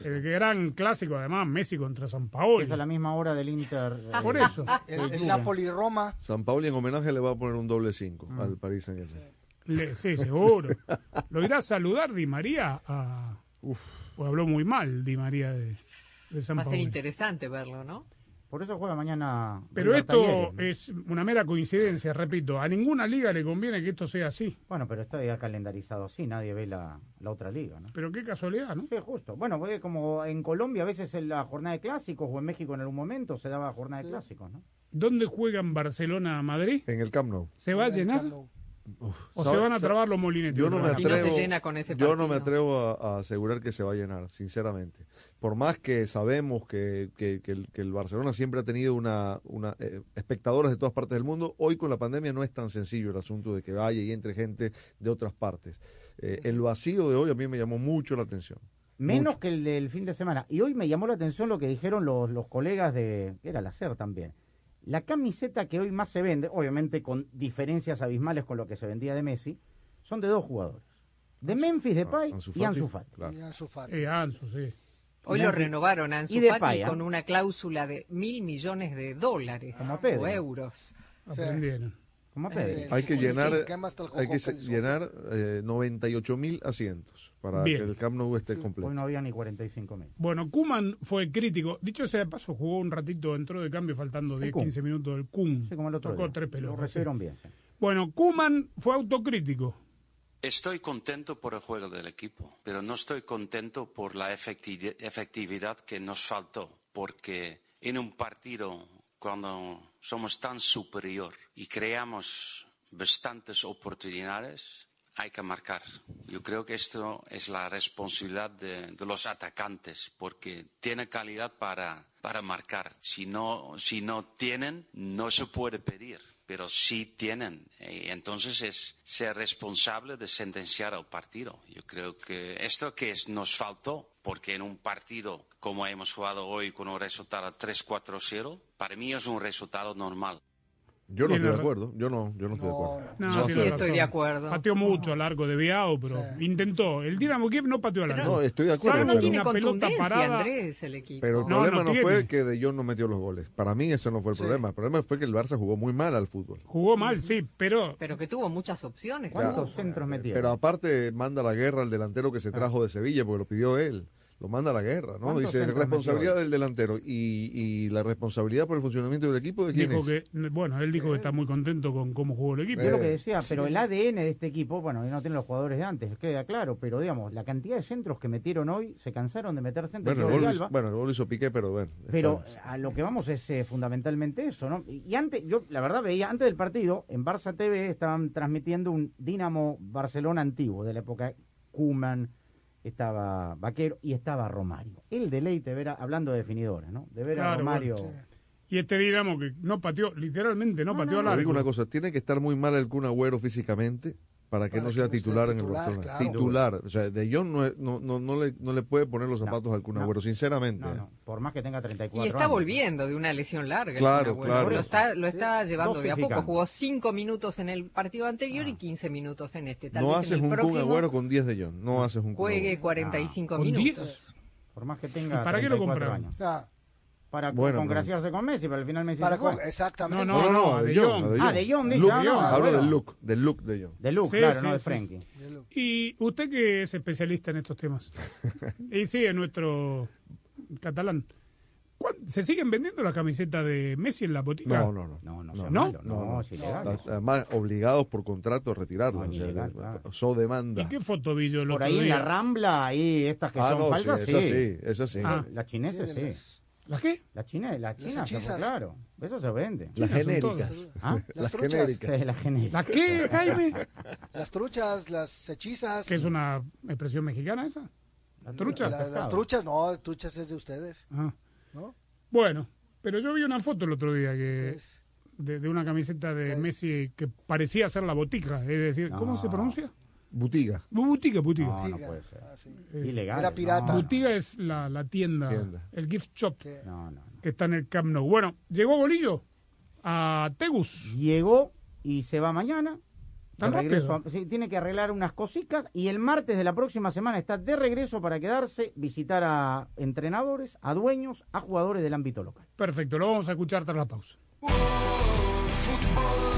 S1: el gran clásico además Messi contra San Paolo
S2: Es a la misma hora del Inter. eh,
S1: por eso
S4: El, el
S2: Juve.
S4: Napoli-Roma.
S5: San Pauli en homenaje le va a poner un doble 5
S1: Mm.
S5: al Paris Saint Germain.
S1: Le- sí seguro lo irá a saludar Di María a pues habló muy mal Di María de, de San
S3: Va a ser
S1: Paolo
S3: interesante verlo, ¿no?
S2: Por eso juega mañana.
S1: pero
S2: River
S1: esto es una mera coincidencia repito a ninguna liga le conviene que esto sea así
S2: Bueno, pero está ya calendarizado así, nadie ve la, la otra liga, ¿no?
S1: pero qué casualidad ¿no?
S2: Sí, justo. Bueno, porque como en Colombia a veces en la jornada de clásicos o en México en algún momento se daba jornada de clásicos, ¿no?
S1: ¿Dónde juegan Barcelona Madrid?
S5: En el Camp Nou.
S1: ¿Se va a llenar? ¿O se
S5: ¿Sabe-
S1: van a
S5: sabe-
S1: trabar los molinetes?
S5: Yo no me
S3: Si no se
S5: atrevo,
S3: llena con ese
S5: yo no me atrevo a, a asegurar que se va a llenar, sinceramente. Por más que sabemos que, que- que el, que el Barcelona siempre ha tenido una, una eh, espectadores de todas partes del mundo, hoy con la pandemia no es tan sencillo el asunto de que vaya y entre gente de otras partes. Eh, el vacío de hoy a mí me llamó mucho la atención.
S2: Menos
S5: Mucho.
S2: que el del fin de semana. Y hoy me llamó la atención lo que dijeron los, los colegas de... Era la SER también. La camiseta que hoy más se vende, obviamente con diferencias abismales con lo que se vendía de Messi, son de dos jugadores. De Memphis Depay
S5: Ansu
S2: y Ansu
S5: Fati,
S2: Fati.
S5: claro.
S4: Y Ansu Fati.
S1: Eh, Ansu, sí.
S3: Hoy lo renovaron a con una cláusula de mil millones de dólares
S2: Como Pedro.
S3: o euros.
S1: Aprendieron.
S2: Como Pedro.
S4: Sí.
S5: Hay que llenar, hay que llenar eh, 98 mil asientos para
S1: Bien.
S5: que el Camp Nou esté completo.
S2: Hoy no había ni 45 mil.
S1: Bueno, Kuman fue crítico. Dicho sea de paso, jugó un ratito, entró de cambio faltando 10,
S2: Kun.
S1: 15 minutos del Kun.
S2: Sí, como el otro
S1: Tocó
S2: día.
S1: tres
S2: Lo
S1: pelotas. sí.
S2: recibieron bien. sí.
S1: Bueno, Kuman fue autocrítico.
S14: Estoy contento por el juego del equipo, pero no estoy contento por la efecti- efectividad que nos faltó, porque en un partido cuando somos tan superior y creamos bastantes oportunidades, hay que marcar. Yo creo que esto es la responsabilidad de, los atacantes, porque tienen calidad para, para marcar. Si no, si no tienen, no se puede pedir, pero sí tienen. Entonces es ser responsable de sentenciar el partido. Yo creo que esto que nos faltó, porque en un partido como hemos jugado hoy con un resultado 3-4-0, para mí es un resultado normal.
S5: Yo no estoy de acuerdo. Yo no, yo no estoy de acuerdo.
S1: No,
S5: sé.
S3: estoy de acuerdo.
S1: Pateó mucho al arco de Biao, pero intentó. El Dinamo Kiev no pateó al arco.
S5: No, estoy de acuerdo,
S1: Salvo
S3: no
S5: pero-
S3: tiene
S1: una pelota parada.
S3: Andrés, el equipo.
S5: Pero el
S1: No,
S5: problema
S1: no
S5: no, fue que De Jong no metió los goles. Para mí ese no fue el
S4: Sí.
S5: problema. El problema fue que el Barça jugó muy mal al fútbol.
S1: Jugó mal, sí, pero
S3: Pero que tuvo muchas opciones.
S2: ¿Cuántos centros metieron?
S5: Pero aparte manda la guerra al delantero que se trajo de Sevilla porque lo pidió él. Lo manda a la guerra, ¿no?
S2: ¿Cuántos
S5: Dice, responsabilidad del delantero y, y la responsabilidad por el funcionamiento del equipo, ¿de quién
S1: Dijo
S5: es?
S1: que, bueno, él dijo que está muy contento con cómo jugó el equipo.
S2: Yo lo que decía, pero el ADN de este equipo, bueno, no tiene los jugadores de antes, queda claro, pero digamos, la cantidad de centros que metieron hoy, se cansaron de meter centros.
S5: Bueno, el gol, lo hizo-
S2: Alba,
S5: bueno, el gol lo hizo Piqué, pero bueno.
S2: Pero a lo que vamos es eh, fundamentalmente eso, ¿no? Y antes, yo la verdad veía, antes del partido, en Barça TV estaban transmitiendo un Dinamo Barcelona antiguo, de la época Kuman, estaba Vaquero y estaba Romario. El deleite ver, a- hablando de definidora, ¿no? De ver a
S1: Claro,
S2: Romario.
S1: bueno. Y este Dinamo que no pateó, literalmente no, pateó al
S5: Te
S1: arco.
S5: digo una cosa, tiene que estar muy mal el Kun Agüero físicamente para que no sea titular en el Barcelona.
S2: claro.
S5: Titular. O sea, De Jong no, es- no, no, no, le, no le puede poner los zapatos al Kun
S2: no.
S5: Agüero, sinceramente.
S2: No, no, por más que tenga 34
S3: Y está
S2: años.
S3: volviendo de una lesión larga. el
S5: Claro, claro.
S3: Lo está, lo está llevando de a poco. Jugó cinco minutos en el partido anterior y 15 minutos en este. Tal
S5: No
S3: vez
S5: haces
S3: en el
S5: un Kun
S3: próximo
S5: Agüero con 10 de Jong. No haces un
S3: juegue
S5: Agüero.
S3: 45
S1: ¿Con
S3: minutos.
S2: Por más que tenga.
S1: ¿Y para qué lo
S2: 34
S1: compraron?
S2: años. Para
S5: Bueno,
S2: congraciarse con Messi, pero al final Messi
S4: para
S2: se fue.
S4: con- exactamente.
S1: No, no, no,
S5: de
S1: De
S5: De
S2: Ah, de Jong, dice,
S5: Look,
S2: ah, no,
S5: Hablo
S2: bueno.
S5: del look, del look de Jong.
S2: De Luke,
S1: Sí,
S2: claro,
S1: sí,
S2: no de
S1: sí.
S2: Frenkie.
S1: Y usted que es especialista en estos temas, y sigue nuestro catalán, ¿cuán- ¿se siguen vendiendo las camisetas de Messi en la botica?
S5: No, no, no.
S2: No, no,
S5: No,
S1: ¿no?
S2: no, es ilegal.
S5: Las- Además, obligados por contrato a retirarlas.
S2: No,
S5: o sea,
S2: claro.
S5: so demanda.
S1: ¿Y qué foto vi yo
S2: Por ahí en la Rambla, ahí estas que
S5: Ah,
S2: son
S5: no,
S2: falsas,
S5: sí, esa sí, esa sí.
S1: Ah.
S2: Las chinesas, sí.
S1: ¿Las qué?
S2: Las chinas, las chinas,
S4: hechizas.
S2: claro. Eso se vende.
S5: Las genéricas.
S2: ¿Ah?
S4: Las
S5: Las
S4: truchas.
S5: genéricas.
S2: Sí, las genéricas.
S1: ¿Las qué, Jaime?
S4: Las truchas, las hechizas.
S1: ¿Que es una expresión mexicana esa? ¿La trucha?
S4: La- las truchas, no, truchas es de ustedes.
S1: Ah.
S4: ¿No?
S1: Bueno, pero yo vi una foto el otro día que
S4: Es-
S1: de, de una camiseta de
S4: Es-
S1: Messi que parecía ser la botica, es decir, ¿cómo
S2: No.
S1: se pronuncia?
S5: Butiga.
S1: Botica, botica.
S2: No, puede ser.
S4: Ah, sí.
S2: Ilegal.
S4: Era pirata.
S2: No,
S1: Botica es la, la tienda,
S5: Tienda.
S1: el gift shop
S4: Que-
S2: no, no.
S1: que está en el Camp Nou. Bueno, llegó Bolillo a Tegus.
S2: Llegó y se va mañana.
S1: ¿Tan
S2: regreso
S1: rápido?
S2: a- sí, tiene que arreglar unas cositas y el martes de la próxima semana está de regreso para quedarse, visitar a entrenadores, a dueños, a jugadores del ámbito local.
S1: Perfecto, lo vamos a escuchar tras la pausa.
S15: Fútbol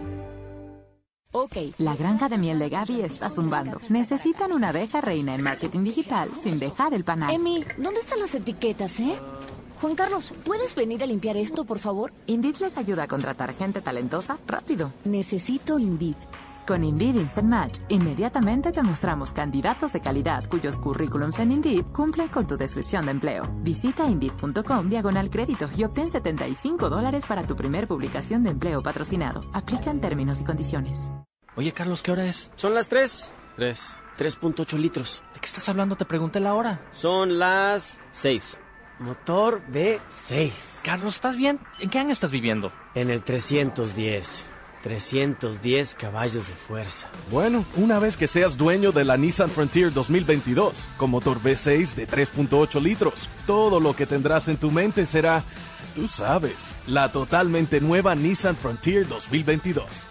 S16: Ok, la granja de miel de Gaby está zumbando. Necesitan una abeja reina en marketing digital sin dejar el panal.
S17: Emi, ¿dónde están las etiquetas, eh? Juan Carlos, ¿puedes venir a limpiar esto, por favor?
S16: Indeed les ayuda a contratar gente talentosa rápido.
S17: Necesito Indeed.
S16: Con Indeed Instant Match, inmediatamente te mostramos candidatos de calidad cuyos currículums en Indeed cumplen con tu descripción de empleo. Visita Indeed.com diagonal crédito y obtén 75 dólares para tu primer publicación de empleo patrocinado. Aplican términos y condiciones.
S18: Oye, Carlos, ¿qué hora es?
S19: Son las 3.
S18: 3.
S19: 3.8 litros.
S18: ¿De qué estás hablando? Te pregunté la hora.
S19: Son las 6. Motor V6.
S18: Carlos, ¿estás bien? ¿En qué año estás viviendo?
S19: En el 310. 310 caballos de fuerza.
S20: Bueno, una vez que seas dueño de la Nissan Frontier 2022, con motor V6 de 3.8 litros, todo lo que tendrás en tu mente será, tú sabes, la totalmente nueva Nissan Frontier 2022.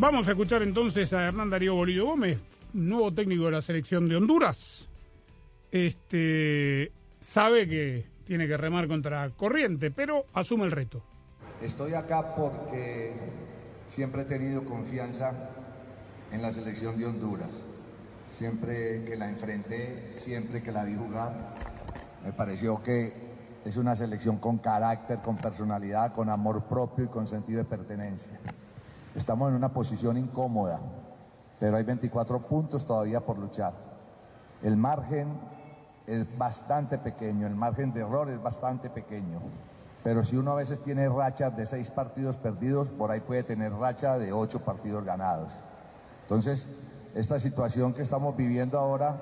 S1: Vamos a escuchar entonces a Hernán Darío Bolillo Gómez, nuevo técnico de la selección de Honduras. Este sabe que tiene que remar contra corriente, pero asume el reto.
S21: Estoy acá porque siempre he tenido confianza en la selección de Honduras. Siempre que la enfrenté, siempre que la vi jugar, me pareció que es una selección con carácter, con personalidad, con amor propio y con sentido de pertenencia. Estamos en una posición incómoda, pero hay 24 puntos todavía por luchar. El margen es bastante pequeño, el margen de error es bastante pequeño. Pero si uno a veces tiene rachas de seis partidos perdidos, por ahí puede tener racha de ocho partidos ganados. Entonces, esta situación que estamos viviendo ahora,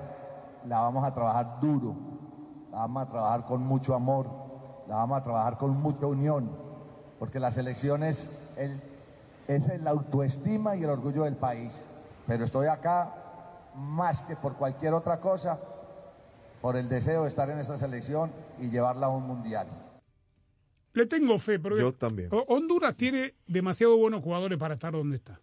S21: la vamos a trabajar duro, la vamos a trabajar con mucho amor, la vamos a trabajar con mucha unión, porque la selección es, el, es la autoestima y el orgullo del país. Pero estoy acá más que por cualquier otra cosa, por el deseo de estar en esa selección y llevarla a un mundial.
S1: Le tengo fe, porque
S5: Yo también.
S1: Ho- Honduras tiene demasiado buenos jugadores para estar donde está.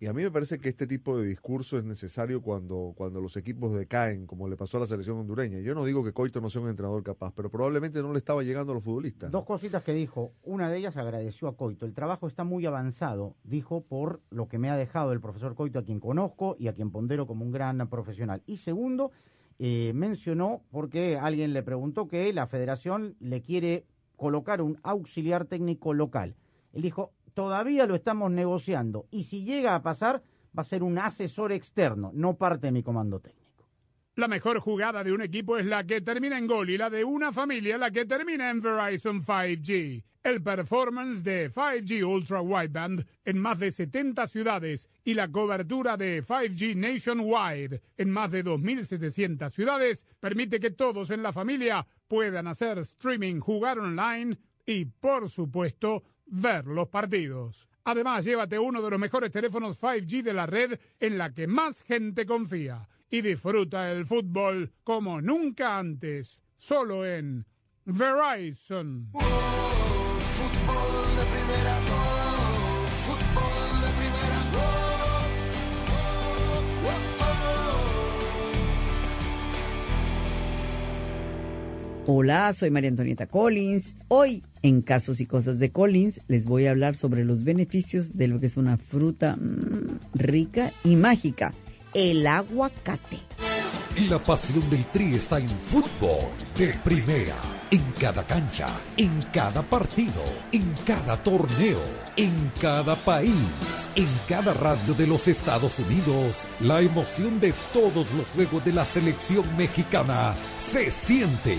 S5: Y a mí me parece que este tipo de discurso es necesario cuando, cuando los equipos decaen, como le pasó a la selección hondureña. Yo no digo que Coito no sea un entrenador capaz, pero probablemente no le estaba llegando a los futbolistas.
S2: Dos cositas que dijo. Una de ellas agradeció a Coito. El trabajo está muy avanzado, dijo, por lo que me ha dejado el profesor Coito, a quien conozco y a quien pondero como un gran profesional. Y segundo, eh, mencionó, porque alguien le preguntó que la federación le quiere colocar un auxiliar técnico local. Él dijo, todavía lo estamos negociando y si llega a pasar, va a ser un asesor externo, no parte de mi comando técnico.
S1: La mejor jugada de un equipo es la que termina en gol y la de una familia la que termina en Verizon 5G. El performance de 5G Ultra Wideband en más de 70 ciudades y la cobertura de 5G Nationwide en más de 2.700 ciudades permite que todos en la familia puedan hacer streaming, jugar online y, por supuesto, ver los partidos. Además, llévate uno de los mejores teléfonos 5G de la red en la que más gente confía y disfruta el fútbol como nunca antes, solo en Verizon.
S12: Hola, soy María Antonieta Collins. Hoy, en Casos y Cosas de Collins, les voy a hablar sobre los beneficios de lo que es una fruta mm, rica y mágica, el aguacate.
S13: La pasión del Tri está en fútbol de primera, en cada cancha, en cada partido, en cada torneo, en cada país, en cada radio de los Estados Unidos. La emoción de todos los juegos de la selección mexicana se siente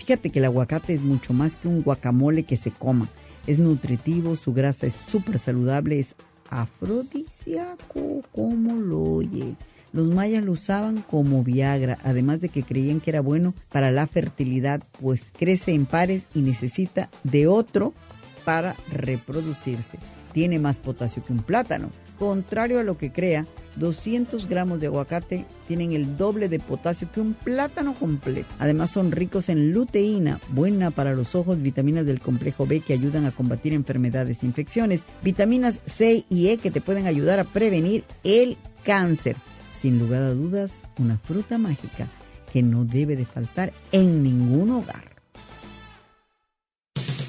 S12: Fíjate que el aguacate es mucho más que un guacamole que se coma. Es nutritivo, su grasa es súper saludable, es afrodisíaco, como lo oye. Los mayas lo usaban como Viagra, además de que creían que era bueno para la fertilidad, pues crece en pares y necesita de otro para reproducirse. Tiene más potasio que un plátano. Contrario a lo que crea, 200 gramos de aguacate tienen el doble de potasio que un plátano completo. Además son ricos en luteína, buena para los ojos, vitaminas del complejo B que ayudan a combatir enfermedades e infecciones, vitaminas C y E que te pueden ayudar a prevenir el cáncer. Sin lugar a dudas, una fruta mágica que no debe de faltar en ningún hogar.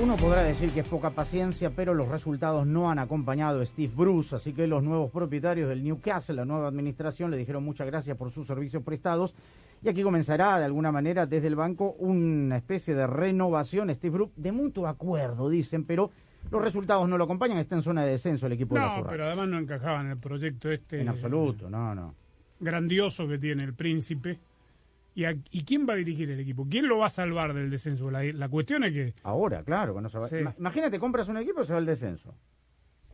S2: Uno podrá decir que es poca paciencia, pero los resultados no han acompañado a Steve Bruce, así que los nuevos propietarios del Newcastle, la nueva administración, le dijeron muchas gracias por sus servicios prestados. Y aquí comenzará de alguna manera desde el banco una especie de renovación, Steve Bruce, de mutuo acuerdo, dicen, pero los resultados no lo acompañan, está en zona de descenso el equipo de la
S1: No, pero además no encajaba en el proyecto este.
S2: En absoluto, no, no.
S1: Grandioso que tiene el príncipe. ¿Y, a- ¿Y quién va a dirigir el equipo? ¿Quién lo va a salvar del descenso? La, la cuestión es que.
S2: Ahora, claro, se va-
S1: Sí.
S2: Ima- Imagínate, compras un equipo y se va al descenso.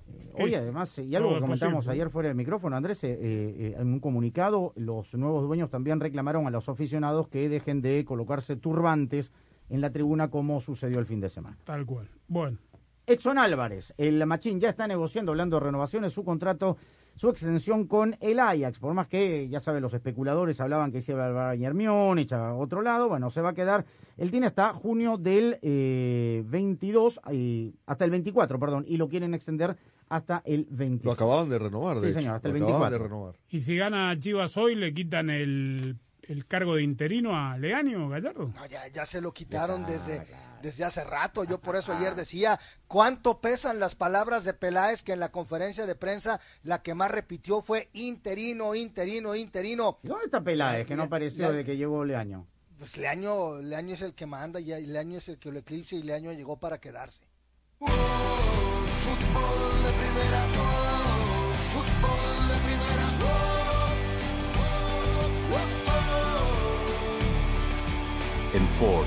S2: Eh, Hoy además, y algo que comentamos ayer fuera del micrófono, Andrés, eh, eh, en un comunicado, los nuevos dueños también reclamaron a los aficionados que dejen de colocarse turbantes en la tribuna como sucedió el fin de semana.
S1: Tal cual. Bueno.
S2: Edson Álvarez, el Machín ya está negociando, hablando de renovaciones, su contrato, su extensión con el Ajax. Por más que, ya saben, los especuladores hablaban que se iba al Bayern Múnich a otro lado, bueno, se va a quedar. Él tiene hasta junio del eh, 22, y- hasta el 24, perdón, y lo quieren extender hasta el 26.
S5: Lo acababan de renovar, de
S2: Sí, señor, hasta el
S5: Lo acaban
S2: 24.
S5: de renovar.
S1: Y si gana Chivas hoy, le quitan el, el cargo de interino a Leaño Gallardo?
S22: No, ya, ya se lo quitaron desde, desde hace rato. Yo por eso ayer decía cuánto pesan las palabras de Peláez, que en la conferencia de prensa la que más repitió fue interino, interino, interino.
S2: ¿Y ¿Dónde está Peláez, que no apareció
S22: Le-
S2: de que llegó Leaño?
S22: Pues Leaño, Leaño es el que manda, y Leaño es el que lo eclipsa y Leaño llegó para quedarse.
S15: Fútbol de primera, oh, fútbol de primera, oh,
S7: En Ford,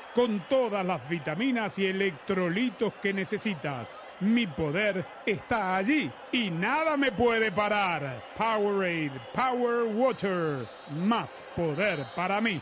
S1: con todas las vitaminas y electrolitos que necesitas. Mi poder está allí y nada me puede parar. Powerade Power Water, más poder para mí.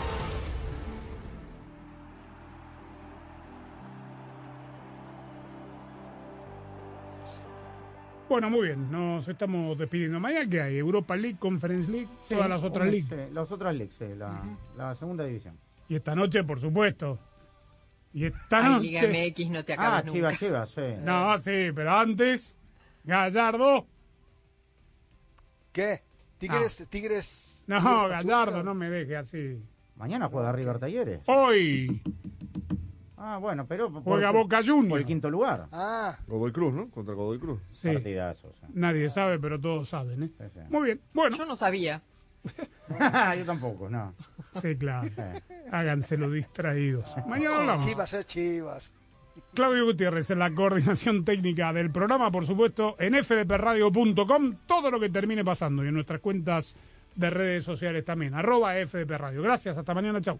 S1: Bueno, muy bien, nos estamos despidiendo. Mañana que hay Europa League, Conference League,
S2: Sí,
S1: todas las otras leagues.
S2: este, las otras leagues, sí, la, la segunda división.
S1: Y esta noche, por supuesto, Y esta
S23: Ay,
S1: noche...
S23: Liga MX no te acabas
S2: Ah. Chivas, Chivas, sí.
S1: No, sí, pero antes, Gallardo.
S22: ¿Qué? Tigres, Tigres.
S1: No,
S22: Tigres
S1: Gallardo, no me deje así.
S2: Mañana juega River Talleres.
S1: Hoy
S2: Ah, bueno, pero... por-
S1: juega
S2: por-
S1: Boca
S2: Por
S1: Juniors.
S2: el quinto lugar.
S22: Ah,
S5: Godoy Cruz, ¿no? Contra Godoy Cruz.
S1: Sí,
S2: Partidazo. sí.
S1: nadie sabe, pero todos saben, ¿eh?
S2: Sí, sí.
S1: Muy bien, bueno.
S23: Yo no sabía.
S2: Yo tampoco, no.
S1: Sí, claro. Háganse los distraídos. Mañana hablamos.
S22: Chivas es Chivas.
S1: Claudio Gutiérrez en la coordinación técnica del programa, por supuesto, en fdpradio.com, todo lo que termine pasando y en nuestras cuentas de redes sociales también, arroba fdpradio. Gracias, hasta mañana, chao.